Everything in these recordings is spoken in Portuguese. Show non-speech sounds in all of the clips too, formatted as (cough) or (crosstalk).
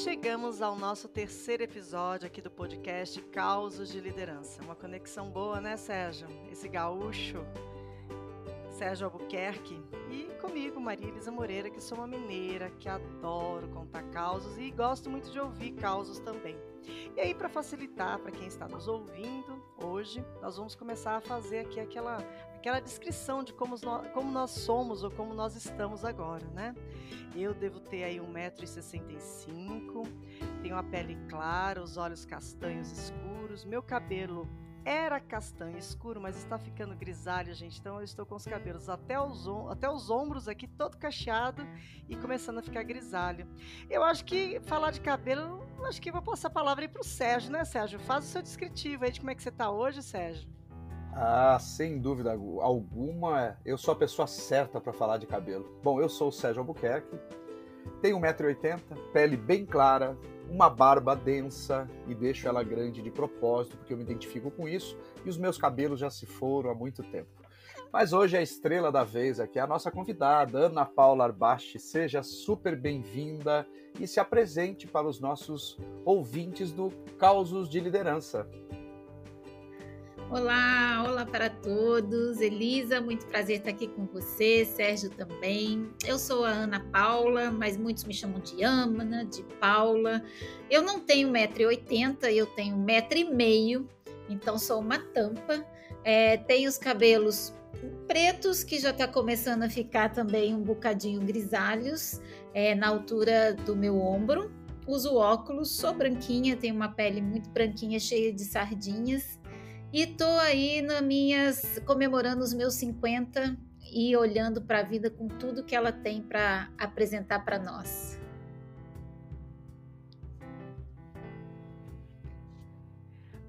chegamos ao nosso terceiro episódio aqui do podcast Causos de Liderança. Uma conexão boa, né, Sérgio? Esse gaúcho, Sérgio Albuquerque, e comigo, Maria Elisa Moreira, que sou uma mineira, que adoro contar causos e gosto muito de ouvir causos também. E aí, para facilitar para quem está nos ouvindo hoje, nós vamos começar a fazer aqui aquela, aquela descrição de como como nós somos ou como nós estamos agora, né? Eu devo ter aí 1,65m, tenho a pele clara, os olhos castanhos escuros, meu cabelo era castanho escuro, mas está ficando grisalho, gente. Então eu estou com os cabelos até os, até os ombros aqui, todo cacheado e começando a ficar grisalho. Eu acho que falar de cabelo, acho que vou passar a palavra aí para o Sérgio, né, Sérgio? Faz o seu descritivo aí de como é que você está hoje, Sérgio. Ah, sem dúvida alguma, eu sou a pessoa certa para falar de cabelo. Bom, eu sou o Sérgio Albuquerque, tenho 1,80m, pele bem clara, uma barba densa e deixo ela grande de propósito, porque eu me identifico com isso e os meus cabelos já se foram há muito tempo. Mas hoje a estrela da vez aqui é a nossa convidada, Ana Paula Arbache. Seja super bem-vinda e se apresente para os nossos ouvintes do Causos de Liderança. Olá, olá para todos. Elisa, muito prazer estar aqui com você, Sérgio também. Eu sou a Ana Paula, mas muitos me chamam de Amana, de Paula. Eu não tenho 1,80m, eu tenho 1,5m, então sou uma tampa. É, tenho os cabelos pretos, que já está começando a ficar também um bocadinho grisalhos, é, na altura do meu ombro. Uso óculos, sou branquinha, tenho uma pele muito branquinha, cheia de sardinhas. E tô aí na minhas comemorando os meus 50 e olhando para a vida com tudo que ela tem para apresentar para nós.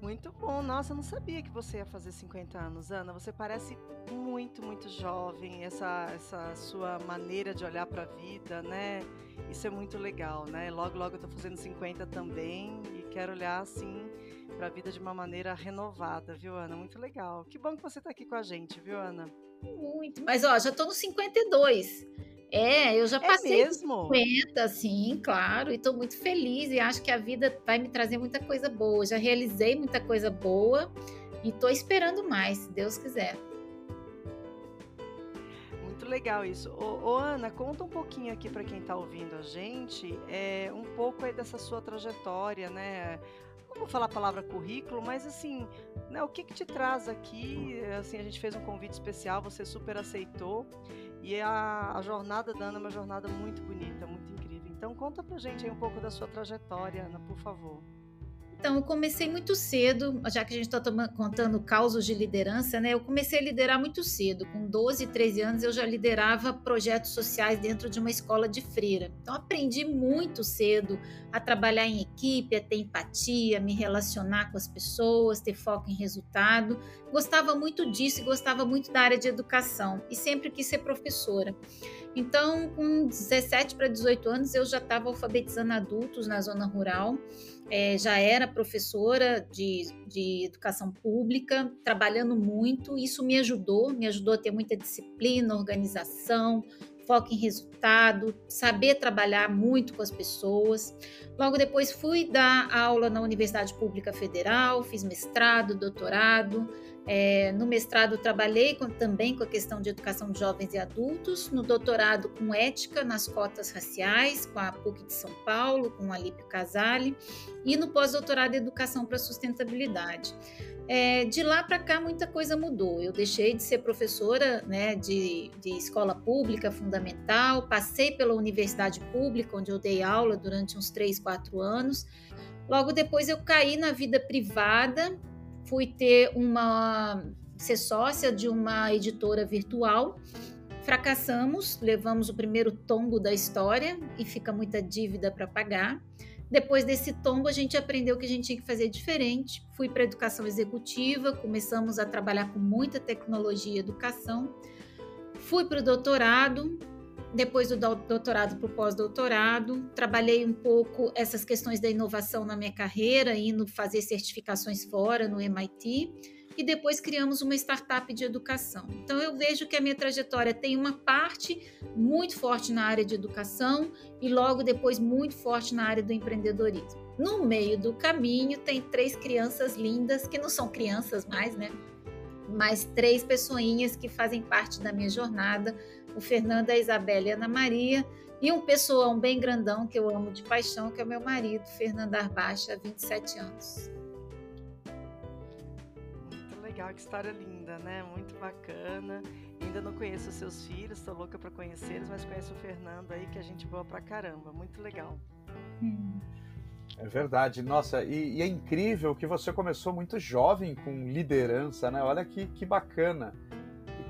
Muito bom. Nossa, eu não sabia que você ia fazer 50 anos, Ana. Você parece muito, muito jovem. Essa, essa sua maneira de olhar para a vida, né? Isso é muito legal, né? Logo, logo eu tô fazendo 50 também e quero olhar assim para a vida de uma maneira renovada, viu, Ana? Muito legal. Que bom que você está aqui com a gente, viu, Ana? Muito. Mas, ó, já estou no 52. É, eu já é passei é mesmo? 50, sim, claro, e estou muito feliz e acho que a vida vai me trazer muita coisa boa. Já realizei muita coisa boa e estou esperando mais, se Deus quiser. Muito legal isso. Ô, ô Ana, conta um pouquinho aqui para quem está ouvindo a gente, é, um pouco aí dessa sua trajetória, né? Não vou falar a palavra currículo, mas assim, né, o que, que te traz aqui? Assim, a gente fez um convite especial, você super aceitou. E a, a jornada da Ana é uma jornada muito bonita, muito incrível. Então conta pra gente aí um pouco da sua trajetória, Ana, por favor. Então, eu comecei muito cedo, já que a gente está contando causos de liderança, né? Eu comecei a liderar muito cedo. Com 12, 13 anos, eu já liderava projetos sociais dentro de uma escola de freira. Então, aprendi muito cedo a trabalhar em equipe, a ter empatia, me relacionar com as pessoas, ter foco em resultado. Gostava muito disso e gostava muito da área de educação. E sempre quis ser professora. Então, com 17 para 18 anos, eu já estava alfabetizando adultos na zona rural é, já era professora de, de educação pública, trabalhando muito. Isso me ajudou, me ajudou a ter muita disciplina, organização, foco em resultado, saber trabalhar muito com as pessoas. Logo depois fui dar aula na Universidade Pública Federal, fiz mestrado, doutorado. É, no mestrado, trabalhei com, também com a questão de educação de jovens e adultos. No doutorado, com ética nas cotas raciais, com a PUC de São Paulo, com a Alípio Casale. E no pós-doutorado, educação para sustentabilidade. É, de lá para cá, muita coisa mudou. Eu deixei de ser professora né, de, de escola pública fundamental, passei pela universidade pública, onde eu dei aula durante uns 3, 4 anos. Logo depois, eu caí na vida privada fui ter uma ser sócia de uma editora virtual. Fracassamos, levamos o primeiro tombo da história e fica muita dívida para pagar. Depois desse tombo, a gente aprendeu que a gente tinha que fazer diferente. Fui para educação executiva, começamos a trabalhar com muita tecnologia e educação. Fui para o doutorado, depois do doutorado para o pós-doutorado, trabalhei um pouco essas questões da inovação na minha carreira, indo fazer certificações fora no MIT. e depois criamos uma startup de educação. Então eu vejo que a minha trajetória tem uma parte muito forte na área de educação e logo depois muito forte na área do empreendedorismo. No meio do caminho tem três crianças lindas que não são crianças mais, né? Mas três pessoinhas que fazem parte da minha jornada: o Fernando, a Isabela e a Ana Maria e um pessoal bem grandão que eu amo de paixão, que é o meu marido, Fernando Arbacha, há 27 anos. Muito legal, que história linda, né? Muito bacana. Ainda não conheço os seus filhos, estou louca para conhecê-los, mas conheço o Fernando aí, que a gente boa pra caramba. Muito legal. Hum. É verdade. Nossa, e, e, é incrível que você começou muito jovem com liderança, né? Olha que, que bacana.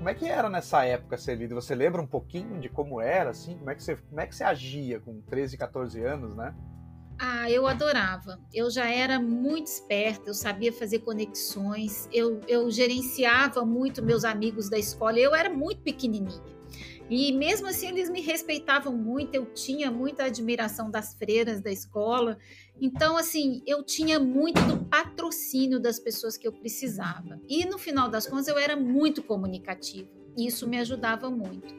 Como é que era nessa época ser líder? Você lembra um pouquinho de como era, assim? Como é que você, como é que você agia com 13, 14 anos, né? Ah, eu adorava. Eu já era muito esperta, eu sabia fazer conexões, eu, eu gerenciava muito meus amigos da escola, eu era muito pequenininha. E mesmo assim eles me respeitavam muito, eu tinha muita admiração das freiras da escola. Então, assim, eu tinha muito do patrocínio das pessoas que eu precisava. E no final das contas, eu era muito comunicativa. E isso me ajudava muito.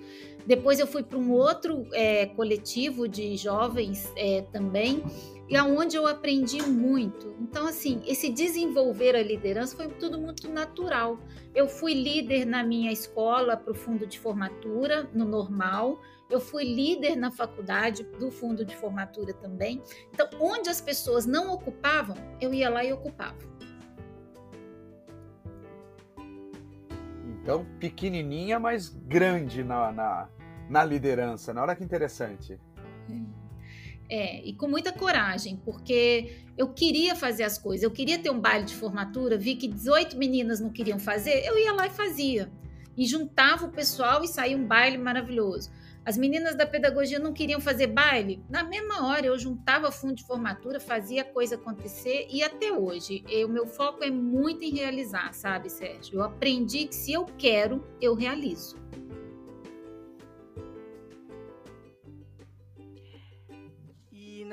Depois eu fui para um outro é, coletivo de jovens é, também, e aonde eu aprendi muito. Então, assim, esse desenvolver a liderança foi tudo muito natural. Eu fui líder na minha escola para o fundo de formatura, no normal. Eu fui líder na faculdade do fundo de formatura também. Então, onde as pessoas não ocupavam, eu ia lá e ocupava. Então, pequenininha, mas grande na, na, na liderança. Na hora que interessante. É. É, e com muita coragem, porque eu queria fazer as coisas, eu queria ter um baile de formatura, vi que 18 meninas não queriam fazer, eu ia lá e fazia. E juntava o pessoal e saía um baile maravilhoso. As meninas da pedagogia não queriam fazer baile, na mesma hora eu juntava fundo de formatura, fazia a coisa acontecer e até hoje o meu foco é muito em realizar, sabe, Sérgio? Eu aprendi que se eu quero, eu realizo.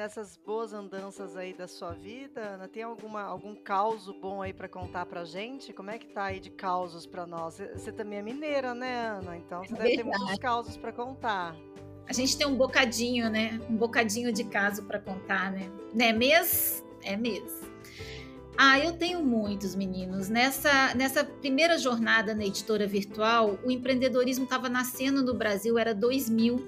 Nessas boas andanças aí da sua vida, Ana, tem alguma, algum caos bom aí para contar pra gente? Como é que tá aí de causos para nós? Você também é mineira, né, Ana? Então você é deve ter muitos causos para contar. A gente tem um bocadinho, né? Um bocadinho de caso para contar, né? Né, mês? É mês. Ah, eu tenho muitos meninos. Nessa, nessa primeira jornada na editora virtual, o empreendedorismo estava nascendo no Brasil, era 2000.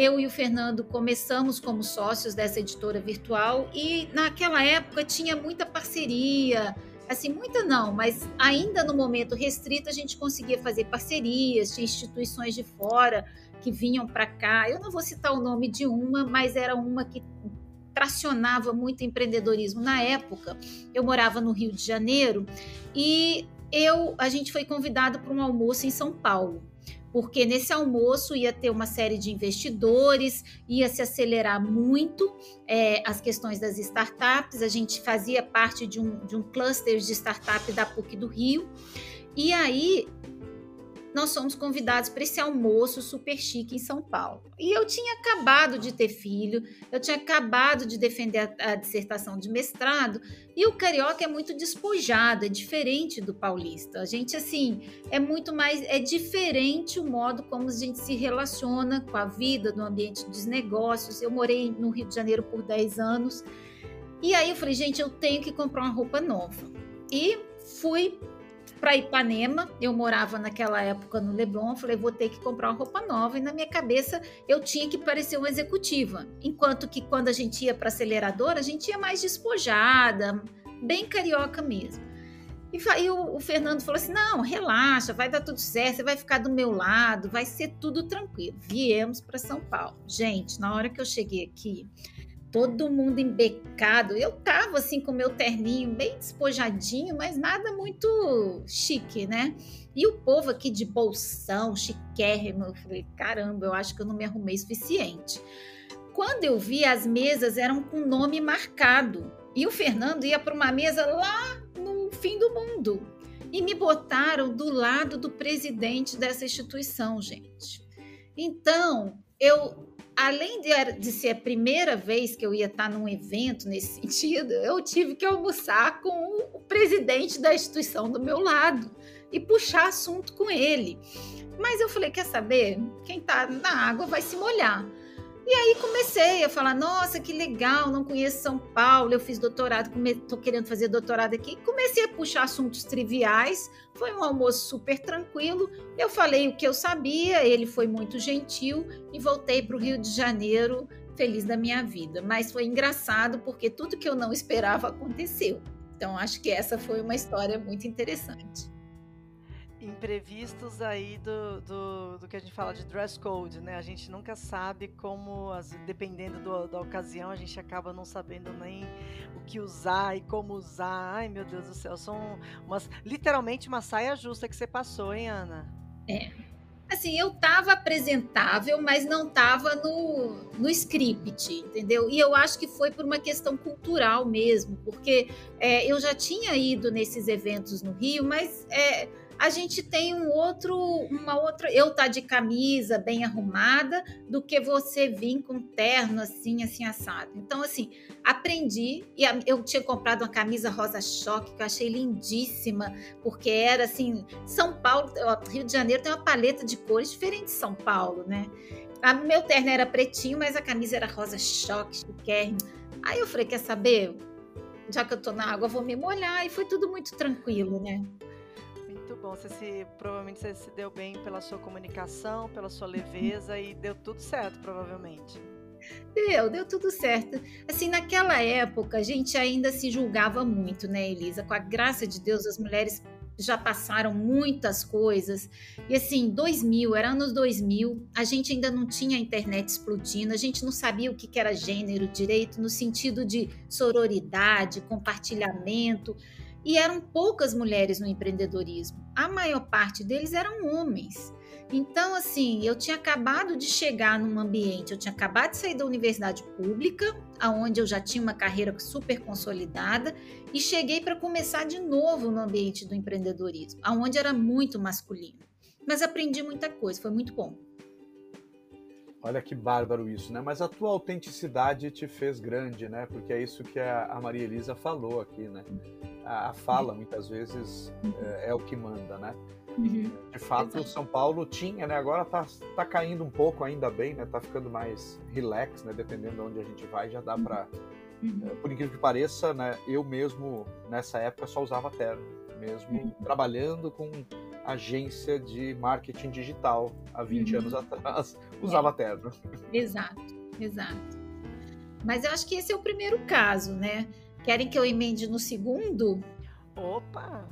Eu e o Fernando começamos como sócios dessa editora virtual e naquela época tinha muita parceria, assim, muita não, mas ainda no momento restrito a gente conseguia fazer parcerias, tinha instituições de fora que vinham para cá. Eu não vou citar o nome de uma, mas era uma que tracionava muito empreendedorismo na época. Eu morava no Rio de Janeiro e eu a gente foi convidado para um almoço em São Paulo porque nesse almoço ia ter uma série de investidores, ia se acelerar muito é, as questões das startups. A gente fazia parte de um, de um cluster de startup da PUC do Rio. E aí nós somos convidados para esse almoço super chique em São Paulo. E eu tinha acabado de ter filho, eu tinha acabado de defender a, a, dissertação de mestrado, e o carioca é muito despojado, é diferente do paulista. A gente, assim, é muito mais. É diferente o modo como a gente se relaciona com a vida no ambiente dos negócios. Eu morei no Rio de Janeiro por 10 anos. E aí eu falei, gente, eu tenho que comprar uma roupa nova. E fui para Ipanema. Eu morava naquela época no Leblon. Falei, vou ter que comprar uma roupa nova. E na minha cabeça eu tinha que parecer uma executiva. Enquanto que quando a gente ia para aceleradora, a gente ia mais despojada, bem carioca mesmo. E o Fernando falou assim: não, relaxa, vai dar tudo certo, você vai ficar do meu lado, vai ser tudo tranquilo. Viemos para São Paulo. Gente, na hora que eu cheguei aqui, todo mundo embecado. Eu tava assim com meu terninho bem despojadinho, mas nada muito chique, né? E o povo aqui de bolsão, chiquérrimo, eu falei, caramba, eu acho que eu não me arrumei suficiente. Quando eu vi, as mesas eram com nome marcado. E o Fernando ia para uma mesa lá no fim do mundo. E me botaram do lado do presidente dessa instituição, gente. Então, eu além de, de, ser a primeira vez que eu ia estar num evento nesse (laughs) sentido, eu tive que almoçar com o presidente da instituição do meu lado e puxar assunto com ele. Mas eu falei: quer saber? Quem está na água vai se molhar. E aí comecei a falar: nossa, que legal, não conheço São Paulo, eu fiz doutorado, estou querendo fazer doutorado aqui. Comecei a puxar assuntos triviais, foi um almoço super tranquilo. Eu falei o que eu sabia, ele foi muito gentil e voltei para o Rio de Janeiro feliz da minha vida. Mas foi engraçado porque tudo que eu não esperava aconteceu. Então acho que essa foi uma história muito interessante imprevistos aí do, do, do, que a gente fala de dress code, né? A gente nunca sabe como, dependendo do, da ocasião, a gente acaba não sabendo nem o que usar e como usar. Ai, meu Deus do céu, são umas, literalmente uma saia justa que você passou, hein, Ana? É. Assim, eu tava apresentável, mas não tava no, no script, entendeu? E eu acho que foi por uma questão cultural mesmo, porque é, eu já tinha ido nesses eventos no Rio, mas é, a gente tem um outro, uma outra. Eu tá de camisa bem arrumada do que você vir com terno assim, assim assado. Então, assim, aprendi e eu tinha comprado uma camisa rosa choque que eu achei lindíssima, porque era assim, São Paulo, Rio de Janeiro tem uma paleta de cores diferente de São Paulo, né? A, meu terno era pretinho, mas a camisa era rosa choque, chiquérrimo. Aí eu falei, quer saber? Já que eu tô na água, vou me molhar. E foi tudo muito tranquilo, né? Bom. Você se, provavelmente você se deu bem pela sua comunicação, pela sua leveza e deu tudo certo, provavelmente. Deu, deu tudo certo. Assim, naquela época, a gente ainda se julgava muito, né, Elisa? Com a graça de Deus, as mulheres já passaram muitas coisas. E assim, 2000, era anos 2000, a gente ainda não tinha a internet explodindo, a gente não sabia o que era gênero direito, no sentido de sororidade, compartilhamento. E eram poucas mulheres no empreendedorismo. A maior parte deles eram homens. Então, assim, eu tinha acabado de chegar num ambiente, eu tinha acabado de sair da universidade pública, aonde eu já tinha uma carreira super consolidada, e cheguei para começar de novo no ambiente do empreendedorismo, aonde era muito masculino. Mas aprendi muita coisa, foi muito bom. Olha que bárbaro isso, né? Mas a tua autenticidade te fez grande, né? Porque é isso que a Maria Elisa falou aqui, né? A, fala, muitas vezes, é, é o que manda, né? Uhum. De fato, São Paulo tinha, né? Agora tá, tá caindo um pouco, ainda bem, né? Tá ficando mais relax, né? Dependendo de onde a gente vai, já dá para uhum. É, por incrível que pareça, né? Eu mesmo, nessa época, só usava terno. Mesmo uhum. trabalhando com agência de marketing digital há 20 uhum. anos atrás, (laughs) usava é. terno. Exato, exato. Mas eu acho que esse é o primeiro caso, né? Querem que eu emende no segundo? Opa!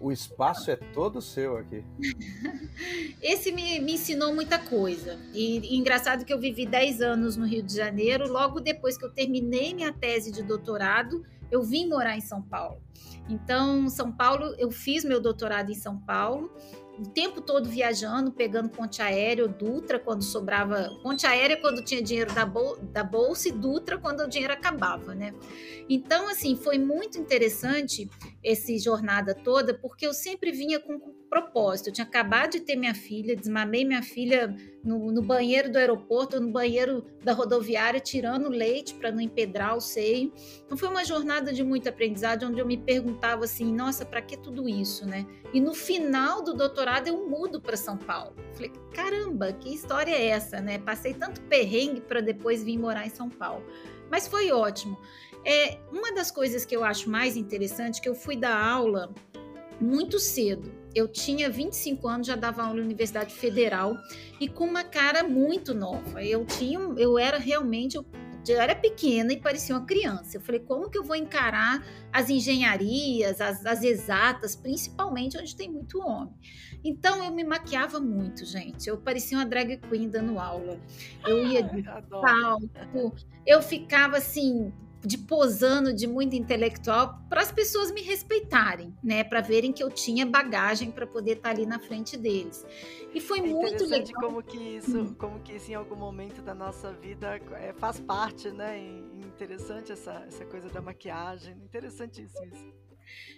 O espaço é todo seu aqui. (laughs) Esse me, me ensinou muita coisa. E, e, engraçado que eu vivi 10 anos no Rio de Janeiro. Logo depois que eu terminei minha tese de doutorado, eu vim morar em São Paulo. Então, São Paulo, eu fiz meu doutorado em São Paulo o tempo todo viajando, pegando ponte aérea, Dutra quando sobrava. Ponte aérea quando tinha dinheiro da, bol da bolsa e Dutra quando o dinheiro acabava, né? Então, assim, foi muito interessante essa jornada toda, porque eu sempre vinha com propósito. Eu tinha acabado de ter minha filha, desmamei minha filha no, no banheiro do aeroporto, no banheiro da rodoviária, tirando leite para não empedrar o seio. Então foi uma jornada de muito aprendizado, onde eu me perguntava assim, nossa, para que tudo isso, né? E no final do doutorado eu mudo para São Paulo. Falei, caramba, que história é essa, né? Passei tanto perrengue para depois vir morar em São Paulo. Mas foi ótimo. É, uma das coisas que eu acho mais interessante é que eu fui dar aula muito cedo. Eu tinha 25 anos, já dava aula na Universidade Federal e com uma cara muito nova. Eu tinha, eu era realmente, eu, eu era pequena e parecia uma criança. Eu falei, como que eu vou encarar as engenharias, as, as exatas, principalmente onde tem muito homem? Então eu me maquiava muito, gente. Eu parecia uma drag queen dando aula. Eu ia (laughs) de salto, eu ficava assim, de posando de muito intelectual para as pessoas me respeitarem, né, para verem que eu tinha bagagem para poder estar tá ali na frente deles. E foi é muito legal. como que isso, hum. como que isso em algum momento da nossa vida é, faz parte, né? interessante essa, essa coisa da maquiagem, interessantíssimo isso.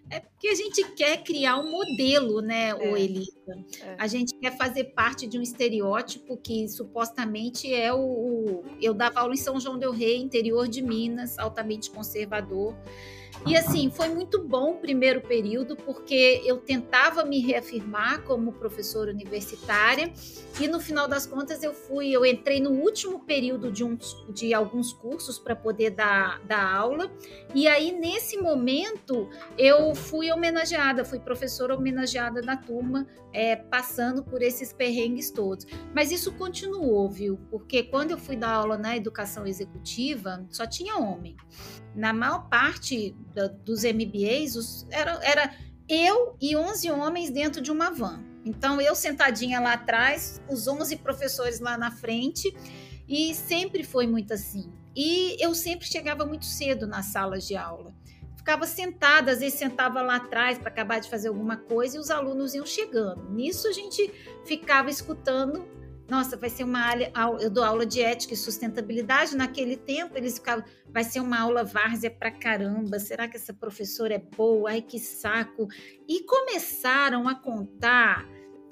É porque a gente quer criar um modelo, né, é. o Elisa? É. A gente quer fazer parte de um estereótipo que supostamente é o, o. Eu dava aula em São João Del Rei, interior de Minas, altamente conservador. E assim, foi muito bom o primeiro período, porque eu tentava me reafirmar como professora universitária, e no final das contas eu fui, eu entrei no último período de, um, de alguns cursos para poder dar, dar aula, e aí nesse momento eu fui homenageada, fui professora homenageada da turma, é, passando por esses perrengues todos. Mas isso continuou, viu? Porque quando eu fui dar aula na educação executiva, só tinha homem na maior parte da, dos MBAs, os, era, era eu e 11 homens dentro de uma van. Então, eu sentadinha lá atrás, os 11 professores lá na frente, e sempre foi muito assim. E eu sempre chegava muito cedo nas salas de aula. Ficava sentada, às vezes sentava lá atrás para acabar de fazer alguma coisa e os alunos iam chegando. Nisso a gente ficava escutando nossa, vai ser uma aula, eu dou aula de ética e sustentabilidade, naquele tempo eles ficavam, vai ser uma aula várzea pra caramba, será que essa professora é boa? Ai, que saco. E começaram a contar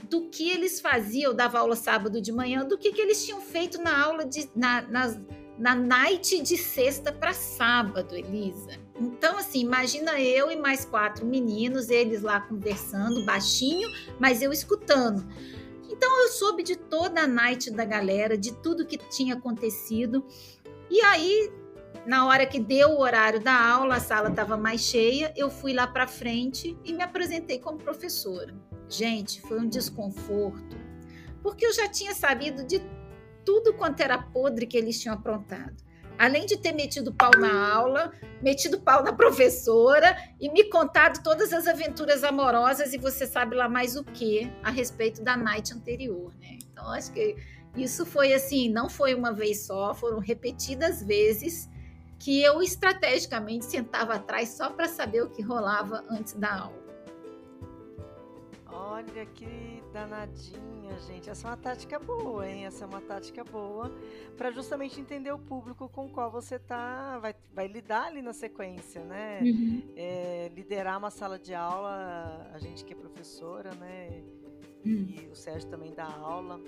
do que eles faziam, eu dava aula sábado de manhã, do que, que eles tinham feito na aula de, na, na, na night de sexta para sábado, Elisa. Então, assim, imagina eu e mais quatro meninos, eles lá conversando baixinho, mas eu escutando. Então eu soube de toda a night da galera, de tudo que tinha acontecido. E aí, na hora que deu o horário da aula, a sala estava mais cheia, eu fui lá para frente e me apresentei como professora. Gente, foi um desconforto, porque eu já tinha sabido de tudo quanto era podre que eles tinham aprontado além de ter metido pau na aula, metido pau na professora e me contado todas as aventuras amorosas e você sabe lá mais o que a respeito da night anterior, né? Então acho que isso foi assim, não foi uma vez só, foram repetidas vezes que eu estrategicamente sentava atrás só para saber o que rolava antes da aula. Olha que danadinha, gente. Essa é uma tática boa, hein? Essa é uma tática boa para justamente entender o público com o qual você tá, vai, vai lidar ali na sequência, né? Uhum. É, liderar uma sala de aula, a gente que é professora, né? Uhum. E o Sérgio também dá aula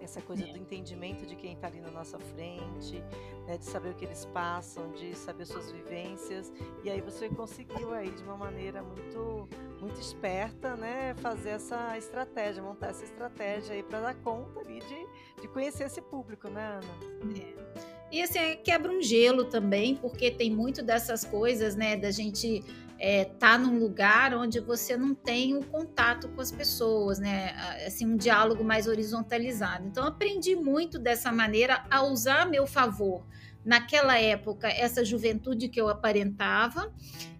essa coisa do entendimento de quem está ali na nossa frente, né, de saber o que eles passam, de saber suas vivências. E aí você conseguiu aí de uma maneira muito muito esperta, né, fazer essa estratégia, montar essa estratégia aí para dar conta ali de, de conhecer esse público, né, Ana? É. E assim, quebra um gelo também, porque tem muito dessas coisas, né, da gente é, tá num lugar onde você não tem o contato com as pessoas, né? Assim, um diálogo mais horizontalizado. Então, aprendi muito dessa maneira a usar a meu favor. Naquela época, essa juventude que eu aparentava,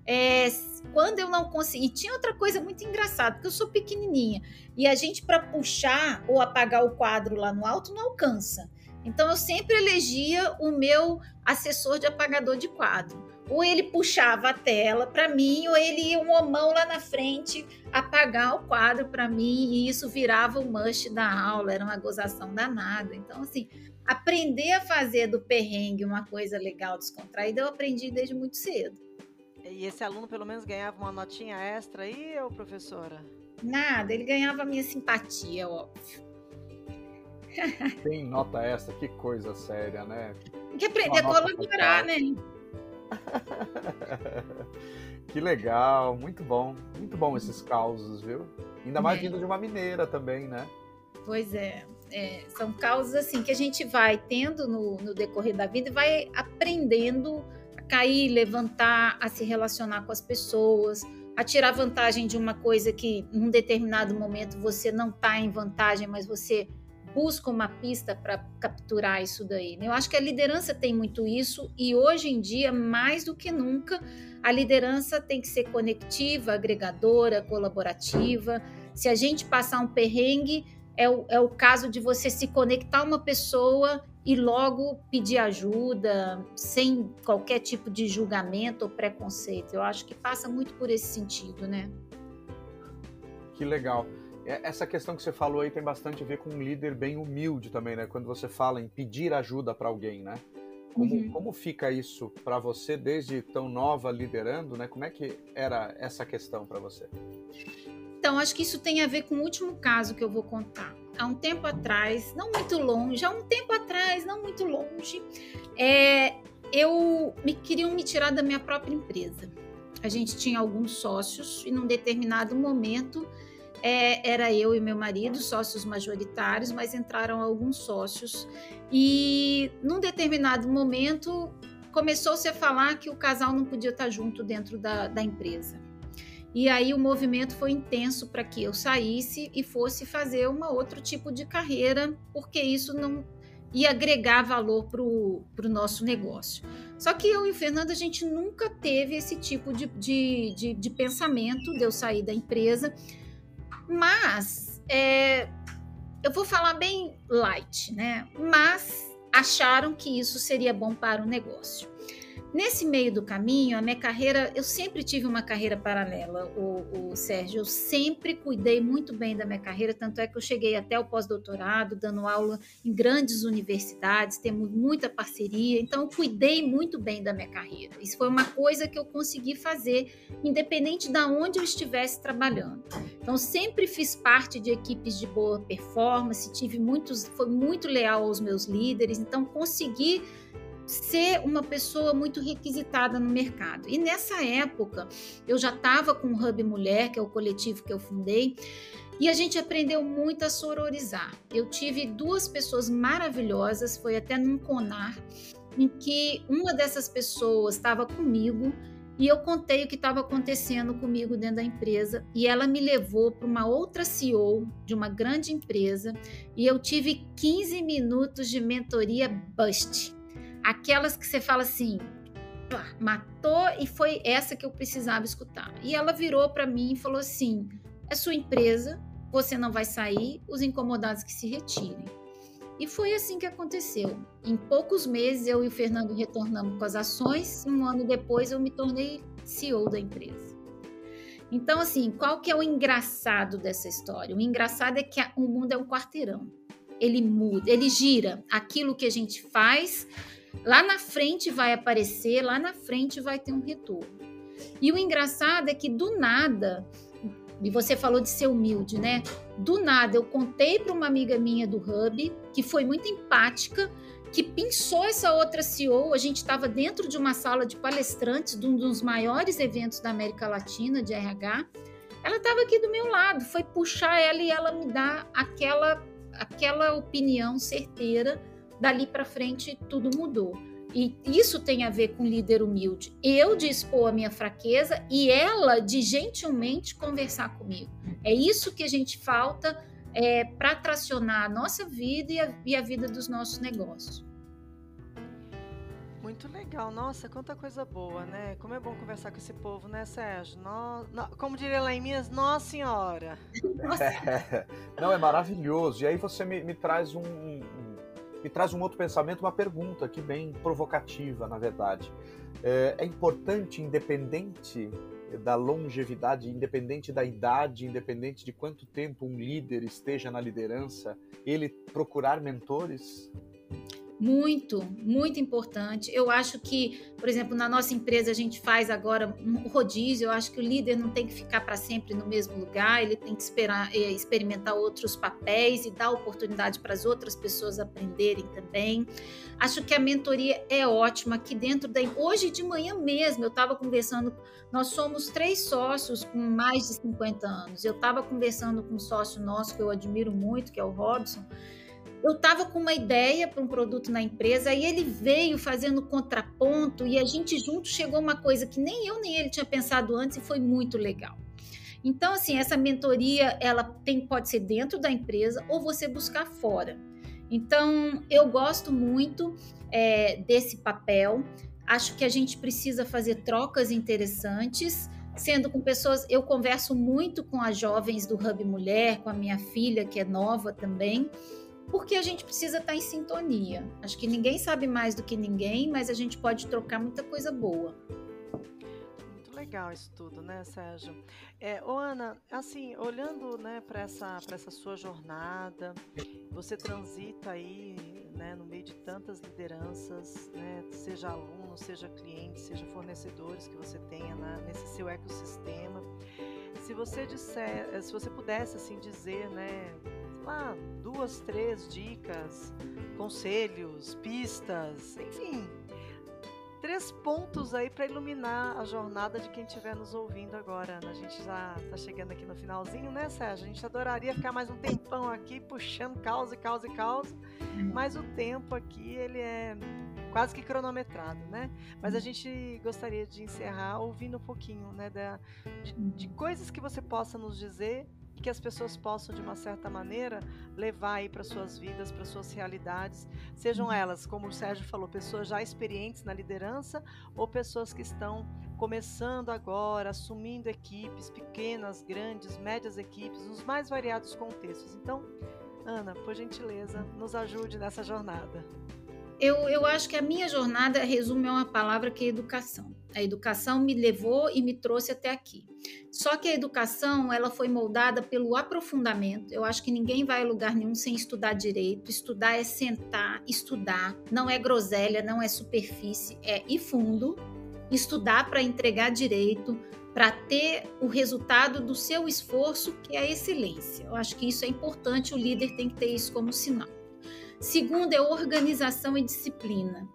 é, quando eu não consegui. E tinha outra coisa muito engraçada, porque eu sou pequenininha e a gente, para puxar ou apagar o quadro lá no alto, não alcança. Então, eu sempre elegia o meu assessor de apagador de quadro ou ele puxava a tela para mim, ou ele ia uma mão lá na frente apagar o quadro para mim, e isso virava o must da aula, era uma gozação danada. Então, assim, aprender a fazer do perrengue uma coisa legal, descontraída, eu aprendi desde muito cedo. E esse aluno pelo menos ganhava uma notinha extra aí, ou professora? Nada, ele ganhava a minha simpatia, óbvio. Tem nota extra, que coisa séria, né? Tem que aprender a colaborar, né? (laughs) que legal, muito bom. Muito bom esses causos, viu? Ainda mais é. vindo de uma mineira também, né? Pois é. é. São causas assim que a gente vai tendo no, no decorrer da vida e vai aprendendo a cair, levantar, a se relacionar com as pessoas, a tirar vantagem de uma coisa que num determinado momento você não está em vantagem, mas você busca uma pista para capturar isso daí. Né? Eu acho que a liderança tem muito isso e hoje em dia, mais do que nunca, a liderança tem que ser conectiva, agregadora, colaborativa. Se a gente passar um perrengue, é o, é o caso de você se conectar a uma pessoa e logo pedir ajuda, sem qualquer tipo de julgamento ou preconceito. Eu acho que passa muito por esse sentido, né? Que legal. É, essa questão que você falou aí tem bastante a ver com um líder bem humilde também, né? Quando você fala em pedir ajuda para alguém, né? Como, uhum. como fica isso para você desde tão nova liderando, né? Como é que era essa questão para você? Então, acho que isso tem a ver com o último caso que eu vou contar. Há um tempo atrás, não muito longe, há um tempo atrás, não muito longe, é, eu me queriam me tirar da minha própria empresa. A gente tinha alguns sócios e num determinado momento é, era eu e meu marido, sócios majoritários, mas entraram alguns sócios. E num determinado momento começou-se a falar que o casal não podia estar junto dentro da, da empresa. E aí o movimento foi intenso para que eu saísse e fosse fazer uma outro tipo de carreira, porque isso não ia agregar valor para o nosso negócio. Só que eu e o Fernando, a gente nunca teve esse tipo de, de, de, de pensamento de eu sair da empresa. Mas é, eu vou falar bem light, né? Mas acharam que isso seria bom para o negócio. Nesse meio do caminho, a minha carreira, eu sempre tive uma carreira paralela, o, o Sérgio. Eu sempre cuidei muito bem da minha carreira, tanto é que eu cheguei até o pós-doutorado, dando aula em grandes universidades, temos muita parceria, então eu cuidei muito bem da minha carreira. Isso foi uma coisa que eu consegui fazer, independente de onde eu estivesse trabalhando. Então, sempre fiz parte de equipes de boa performance, tive muitos, foi muito leal aos meus líderes, então consegui ser uma pessoa muito requisitada no mercado. E nessa época, eu já estava com o Hub Mulher, que é o coletivo que eu fundei, e a gente aprendeu muito a sororizar. Eu tive duas pessoas maravilhosas, foi até num conar, em que uma dessas pessoas estava comigo e eu contei o que estava acontecendo comigo dentro da empresa e ela me levou para uma outra CEO de uma grande empresa e eu tive 15 minutos de mentoria bust aquelas que você fala assim, matou e foi essa que eu precisava escutar. E ela virou para mim e falou assim: é sua empresa, você não vai sair, os incomodados que se retirem. E foi assim que aconteceu. Em poucos meses eu e o Fernando retornamos com as ações, um ano depois eu me tornei CEO da empresa. Então, assim, qual que é o engraçado dessa história? O engraçado é que o mundo é um quarteirão. Ele muda, ele gira. Aquilo que a gente faz Lá na frente vai aparecer, lá na frente vai ter um retorno. E o engraçado é que do nada, e você falou de ser humilde, né? Do nada eu contei para uma amiga minha do Hub, que foi muito empática, que pensou essa outra CEO. A gente estava dentro de uma sala de palestrantes de um dos maiores eventos da América Latina de RH. Ela estava aqui do meu lado, foi puxar ela e ela me dá aquela aquela opinião certeira dali para frente tudo mudou. E isso tem a ver com líder humilde. Eu de expor a minha fraqueza e ela de gentilmente conversar comigo. É isso que a gente falta é, para tracionar a nossa vida e a, e a vida dos nossos negócios. Muito legal, nossa, quanta coisa boa, né? Como é bom conversar com esse povo, né, Sérgio? No, no, como diria lá em Minas, Nossa Senhora! (laughs) Nossa. É, não, é maravilhoso. E aí você me, me traz um, me traz um outro pensamento, uma pergunta aqui bem provocativa, na verdade. É, é importante, independente da longevidade, independente da idade, independente de quanto tempo um líder esteja na liderança, ele procurar mentores? Muito, muito importante. Eu acho que, por exemplo, na nossa empresa a gente faz agora um rodízio. Eu acho que o líder não tem que ficar para sempre no mesmo lugar, ele tem que esperar, é, experimentar outros papéis e dar oportunidade para as outras pessoas aprenderem também. Acho que a mentoria é ótima aqui dentro da. Hoje de manhã mesmo eu estava conversando. Nós somos três sócios com mais de 50 anos. Eu estava conversando com um sócio nosso que eu admiro muito, que é o Robson eu estava com uma ideia para um produto na empresa e ele veio fazendo contraponto e a gente junto chegou a uma coisa que nem eu nem ele tinha pensado antes e foi muito legal. Então, assim, essa mentoria ela tem, pode ser dentro da empresa ou você buscar fora. Então, eu gosto muito é, desse papel. Acho que a gente precisa fazer trocas interessantes sendo com pessoas. Eu converso muito com as jovens do Hub Mulher, com a minha filha, que é nova também porque a gente precisa estar em sintonia. Acho que ninguém sabe mais do que ninguém, mas a gente pode trocar muita coisa boa. Muito legal isso tudo, né, Sérgio? É, ô Ana, assim, olhando né, para essa, essa sua jornada, você transita aí né, no meio de tantas lideranças, né? seja aluno, seja cliente, seja fornecedores que você tenha nesse seu ecossistema. Se você disser, se você pudesse assim dizer, né, lá, duas, três dicas, conselhos, pistas, enfim, três pontos aí para iluminar a jornada de quem estiver nos ouvindo agora, Ana. A gente já está chegando aqui no finalzinho, né, Sérgio? A gente adoraria ficar mais um tempão aqui puxando causa e causa e causa, mas o tempo aqui ele é quase que cronometrado, né? Mas a gente gostaria de encerrar ouvindo um pouquinho, né, da, de, de coisas que você possa nos dizer e que as pessoas possam, de uma certa maneira, levar aí para suas vidas, para suas realidades, sejam uhum. elas, como o Sérgio falou, pessoas já experientes na liderança ou pessoas que estão começando agora, assumindo equipes pequenas, grandes, médias equipes, nos mais variados contextos. Então, Ana, por gentileza, nos ajude nessa jornada. Eu, eu acho que a minha jornada resume a uma palavra que é educação. A educação me levou e me trouxe até aqui. Só que a educação, ela foi moldada pelo aprofundamento. Eu acho que ninguém vai a lugar nenhum sem estudar direito. Estudar é sentar, estudar. Não é groselha, não é superfície, é ir fundo. Estudar para entregar direito, para ter o resultado do seu esforço, que é a excelência. Eu acho que isso é importante, o líder tem que ter isso como sinal. Segundo é organização e disciplina.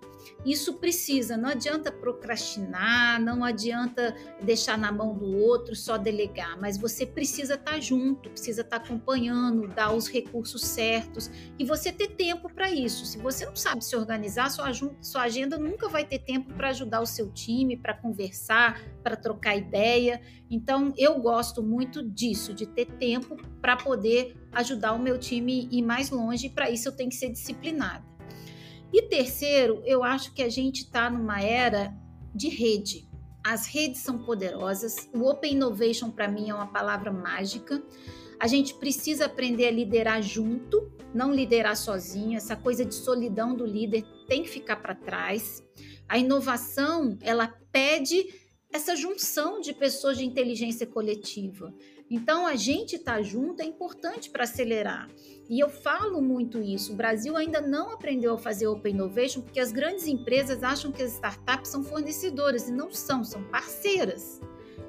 Isso precisa, não adianta procrastinar, não adianta deixar na mão do outro, só delegar, mas você precisa estar tá junto, precisa estar tá acompanhando, dar os recursos certos e você ter tempo para isso. Se você não sabe se organizar, sua, sua agenda nunca vai ter tempo para ajudar o seu time, para conversar, para trocar ideia. Então, eu gosto muito disso, de ter tempo para poder ajudar o meu time a ir mais longe, para isso eu tenho que ser disciplinada. E terceiro, eu acho que a gente está numa era de rede. As redes são poderosas. O Open Innovation, para mim, é uma palavra mágica. A gente precisa aprender a liderar junto, não liderar sozinho. Essa coisa de solidão do líder tem que ficar para trás. A inovação, ela pede essa junção de pessoas de inteligência coletiva. Então, a gente estar tá junto é importante para acelerar. E eu falo muito isso. O Brasil ainda não aprendeu a fazer Open Innovation porque as grandes empresas acham que as startups são fornecedoras e não são, são parceiras.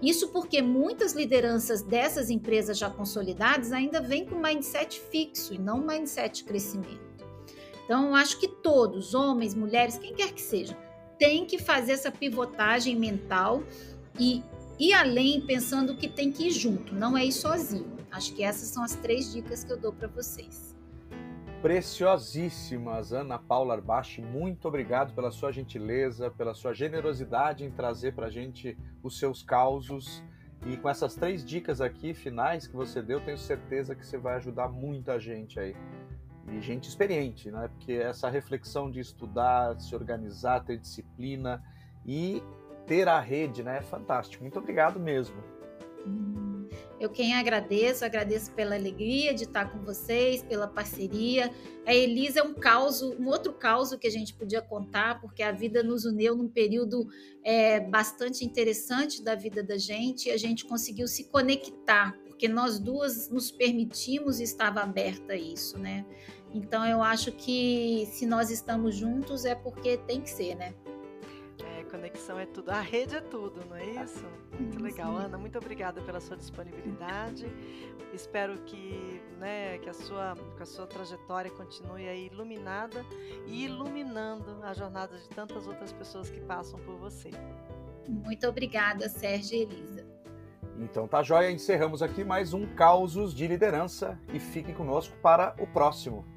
Isso porque muitas lideranças dessas empresas já consolidadas ainda vêm com mindset fixo e não mindset crescimento. Então, acho que todos, homens, mulheres, quem quer que seja, tem que fazer essa pivotagem mental e ir além pensando que tem que ir junto, não é ir sozinho. Acho que essas são as três dicas que eu dou para vocês. Preciosíssimas, Ana Paula Arbachi, muito obrigado pela sua gentileza, pela sua generosidade em trazer para a gente os seus causos. E com essas três dicas aqui finais que você deu, tenho certeza que você vai ajudar muita gente aí. E gente experiente, né? Porque essa reflexão de estudar, se organizar, ter disciplina e ter a rede, né? Fantástico. Muito obrigado mesmo. Eu quem agradeço, agradeço pela alegria de estar com vocês, pela parceria. A Elisa é um caos, um outro caos que a gente podia contar, porque a vida nos uniu num período é, bastante interessante da vida da gente e a gente conseguiu se conectar, porque nós duas nos permitimos e estava aberta a isso, né? Então eu acho que se nós estamos juntos é porque tem que ser, né? Conexão é tudo, a rede é tudo, não é isso? Muito legal, Ana. Muito obrigada pela sua disponibilidade. Espero que, né, que a sua, que a sua trajetória continue aí iluminada e iluminando a jornada de tantas outras pessoas que passam por você. Muito obrigada, Sérgio e Elisa. Então tá joia, encerramos aqui mais um Causos de Liderança e fiquem conosco para o próximo.